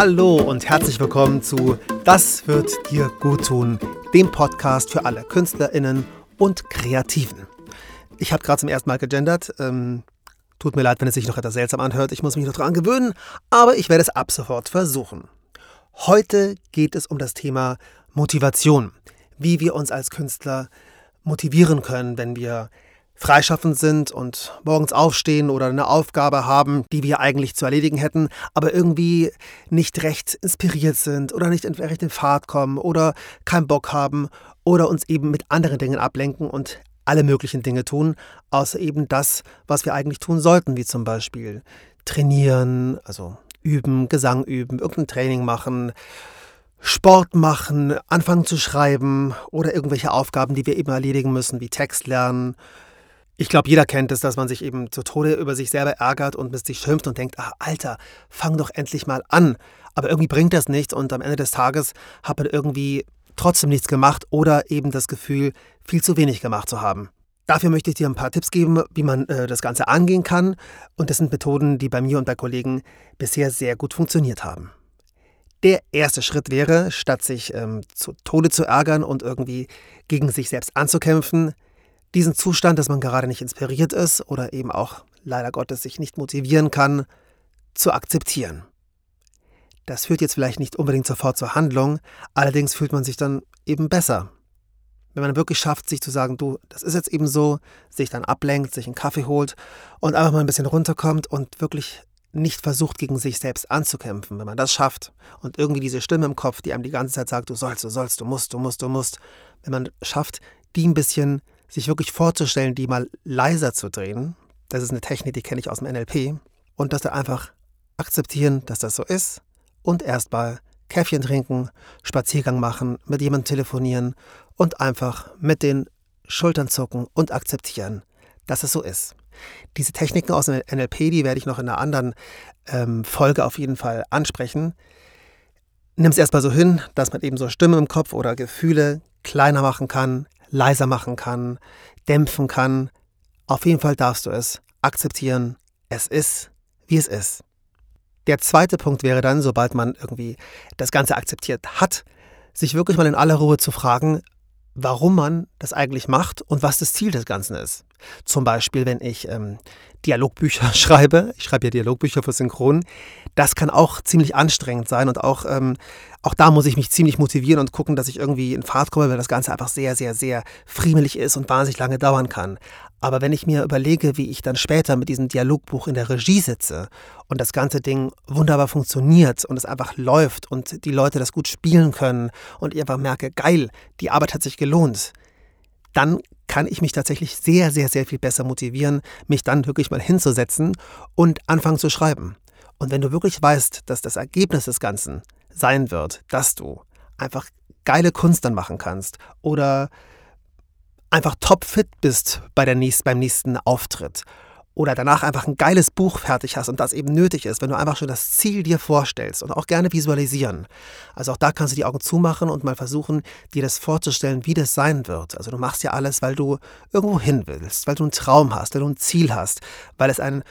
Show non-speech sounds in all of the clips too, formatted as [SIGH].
Hallo und herzlich willkommen zu Das wird dir gut tun, dem Podcast für alle KünstlerInnen und Kreativen. Ich habe gerade zum ersten Mal gegendert. Ähm, tut mir leid, wenn es sich noch etwas seltsam anhört. Ich muss mich noch daran gewöhnen, aber ich werde es ab sofort versuchen. Heute geht es um das Thema Motivation. Wie wir uns als Künstler motivieren können, wenn wir freischaffend sind und morgens aufstehen oder eine Aufgabe haben, die wir eigentlich zu erledigen hätten, aber irgendwie nicht recht inspiriert sind oder nicht recht in Fahrt kommen oder keinen Bock haben oder uns eben mit anderen Dingen ablenken und alle möglichen Dinge tun, außer eben das, was wir eigentlich tun sollten, wie zum Beispiel trainieren, also üben, Gesang üben, irgendein Training machen, Sport machen, anfangen zu schreiben oder irgendwelche Aufgaben, die wir eben erledigen müssen, wie Text lernen, ich glaube, jeder kennt es, dass man sich eben zu Tode über sich selber ärgert und mit sich schimpft und denkt, ach Alter, fang doch endlich mal an. Aber irgendwie bringt das nichts und am Ende des Tages hat man irgendwie trotzdem nichts gemacht oder eben das Gefühl, viel zu wenig gemacht zu haben. Dafür möchte ich dir ein paar Tipps geben, wie man äh, das Ganze angehen kann. Und das sind Methoden, die bei mir und bei Kollegen bisher sehr gut funktioniert haben. Der erste Schritt wäre, statt sich ähm, zu Tode zu ärgern und irgendwie gegen sich selbst anzukämpfen, diesen Zustand, dass man gerade nicht inspiriert ist oder eben auch leider Gottes sich nicht motivieren kann, zu akzeptieren. Das führt jetzt vielleicht nicht unbedingt sofort zur Handlung, allerdings fühlt man sich dann eben besser. Wenn man wirklich schafft, sich zu sagen, du, das ist jetzt eben so, sich dann ablenkt, sich einen Kaffee holt und einfach mal ein bisschen runterkommt und wirklich nicht versucht, gegen sich selbst anzukämpfen. Wenn man das schafft und irgendwie diese Stimme im Kopf, die einem die ganze Zeit sagt, du sollst, du sollst, du musst, du musst, du musst, wenn man schafft, die ein bisschen sich wirklich vorzustellen, die mal leiser zu drehen. Das ist eine Technik, die kenne ich aus dem NLP. Und dass wir einfach akzeptieren, dass das so ist und erstmal Käffchen trinken, Spaziergang machen, mit jemandem telefonieren und einfach mit den Schultern zucken und akzeptieren, dass es so ist. Diese Techniken aus dem NLP, die werde ich noch in einer anderen ähm, Folge auf jeden Fall ansprechen. Nimm es erstmal so hin, dass man eben so Stimme im Kopf oder Gefühle kleiner machen kann, leiser machen kann, dämpfen kann. Auf jeden Fall darfst du es akzeptieren. Es ist, wie es ist. Der zweite Punkt wäre dann, sobald man irgendwie das Ganze akzeptiert hat, sich wirklich mal in aller Ruhe zu fragen, warum man das eigentlich macht und was das Ziel des Ganzen ist. Zum Beispiel, wenn ich ähm, Dialogbücher [LAUGHS] schreibe, ich schreibe ja Dialogbücher für Synchron, das kann auch ziemlich anstrengend sein und auch, ähm, auch da muss ich mich ziemlich motivieren und gucken, dass ich irgendwie in Fahrt komme, weil das Ganze einfach sehr, sehr, sehr friemelig ist und wahnsinnig lange dauern kann. Aber wenn ich mir überlege, wie ich dann später mit diesem Dialogbuch in der Regie sitze und das ganze Ding wunderbar funktioniert und es einfach läuft und die Leute das gut spielen können und ich einfach merke, geil, die Arbeit hat sich gelohnt, dann kann ich mich tatsächlich sehr, sehr, sehr viel besser motivieren, mich dann wirklich mal hinzusetzen und anfangen zu schreiben. Und wenn du wirklich weißt, dass das Ergebnis des Ganzen sein wird, dass du einfach geile Kunst dann machen kannst oder einfach topfit bist bei der nächst, beim nächsten Auftritt oder danach einfach ein geiles Buch fertig hast und das eben nötig ist, wenn du einfach schon das Ziel dir vorstellst und auch gerne visualisieren. Also auch da kannst du die Augen zumachen und mal versuchen, dir das vorzustellen, wie das sein wird. Also du machst ja alles, weil du irgendwo hin willst, weil du einen Traum hast, weil du ein Ziel hast, weil es ein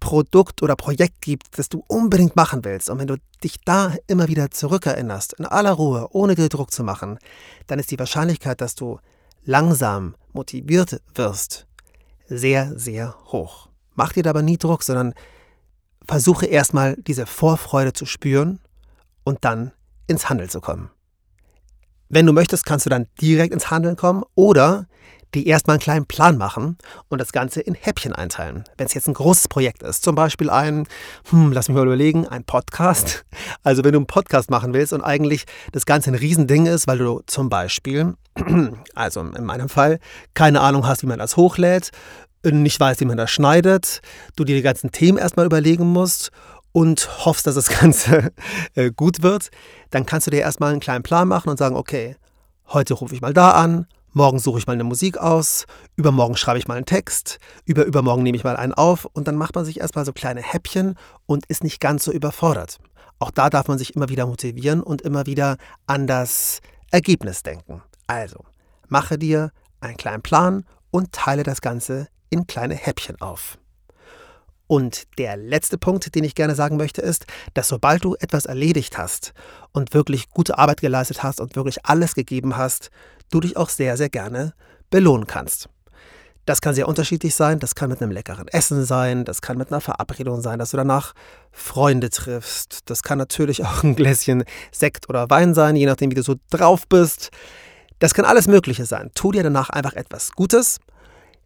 Produkt oder Projekt gibt, das du unbedingt machen willst. Und wenn du dich da immer wieder zurückerinnerst, in aller Ruhe, ohne dir Druck zu machen, dann ist die Wahrscheinlichkeit, dass du langsam motiviert wirst, sehr, sehr hoch. Mach dir dabei nie Druck, sondern versuche erstmal diese Vorfreude zu spüren und dann ins Handeln zu kommen. Wenn du möchtest, kannst du dann direkt ins Handeln kommen oder die erstmal einen kleinen Plan machen und das Ganze in Häppchen einteilen. Wenn es jetzt ein großes Projekt ist, zum Beispiel ein, hm, lass mich mal überlegen, ein Podcast. [LAUGHS] Also wenn du einen Podcast machen willst und eigentlich das Ganze ein Riesending ist, weil du zum Beispiel, [CLEARS THROAT] also in meinem Fall, keine Ahnung hast, wie man das hochlädt, nicht weißt, wie man das schneidet, du dir die ganzen Themen erstmal überlegen musst und hoffst, dass das [LAUGHS] Ganze äh, gut wird, dann kannst du dir erstmal einen kleinen Plan machen und sagen, okay, heute rufe ich mal da an, morgen suche ich mal eine Musik aus, übermorgen schreibe ich mal einen Text, über übermorgen nehme ich mal einen auf und dann macht man sich erstmal so kleine Häppchen und ist nicht ganz so überfordert. Auch da darf man sich immer wieder motivieren und immer wieder an das Ergebnis denken. Also, mache dir einen kleinen Plan und teile das Ganze in kleine Häppchen auf. Und der letzte Punkt, den ich gerne sagen möchte, ist, dass sobald du etwas erledigt hast und wirklich gute Arbeit geleistet hast und wirklich alles gegeben hast, du dich auch sehr, sehr gerne belohnen kannst. Das kann sehr unterschiedlich sein. Das kann mit einem leckeren Essen sein. Das kann mit einer Verabredung sein, dass du danach Freunde triffst. Das kann natürlich [LAUGHS] auch ein Gläschen Sekt oder Wein sein, je nachdem, wie du so drauf bist. Das kann alles Mögliche sein. Tu dir danach einfach etwas Gutes.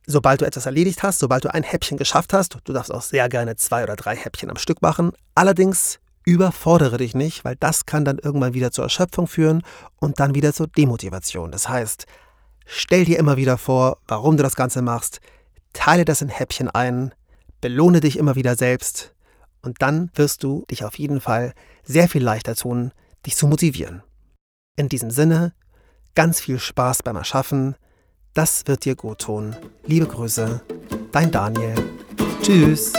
Sobald du etwas erledigt hast, sobald du ein Häppchen geschafft hast, du darfst auch sehr gerne zwei oder drei Häppchen am Stück machen. Allerdings überfordere dich nicht, weil das kann dann irgendwann wieder zur Erschöpfung führen und dann wieder zur Demotivation. Das heißt, Stell dir immer wieder vor, warum du das Ganze machst, teile das in Häppchen ein, belohne dich immer wieder selbst und dann wirst du dich auf jeden Fall sehr viel leichter tun, dich zu motivieren. In diesem Sinne, ganz viel Spaß beim Erschaffen, das wird dir gut tun. Liebe Grüße, dein Daniel. Tschüss.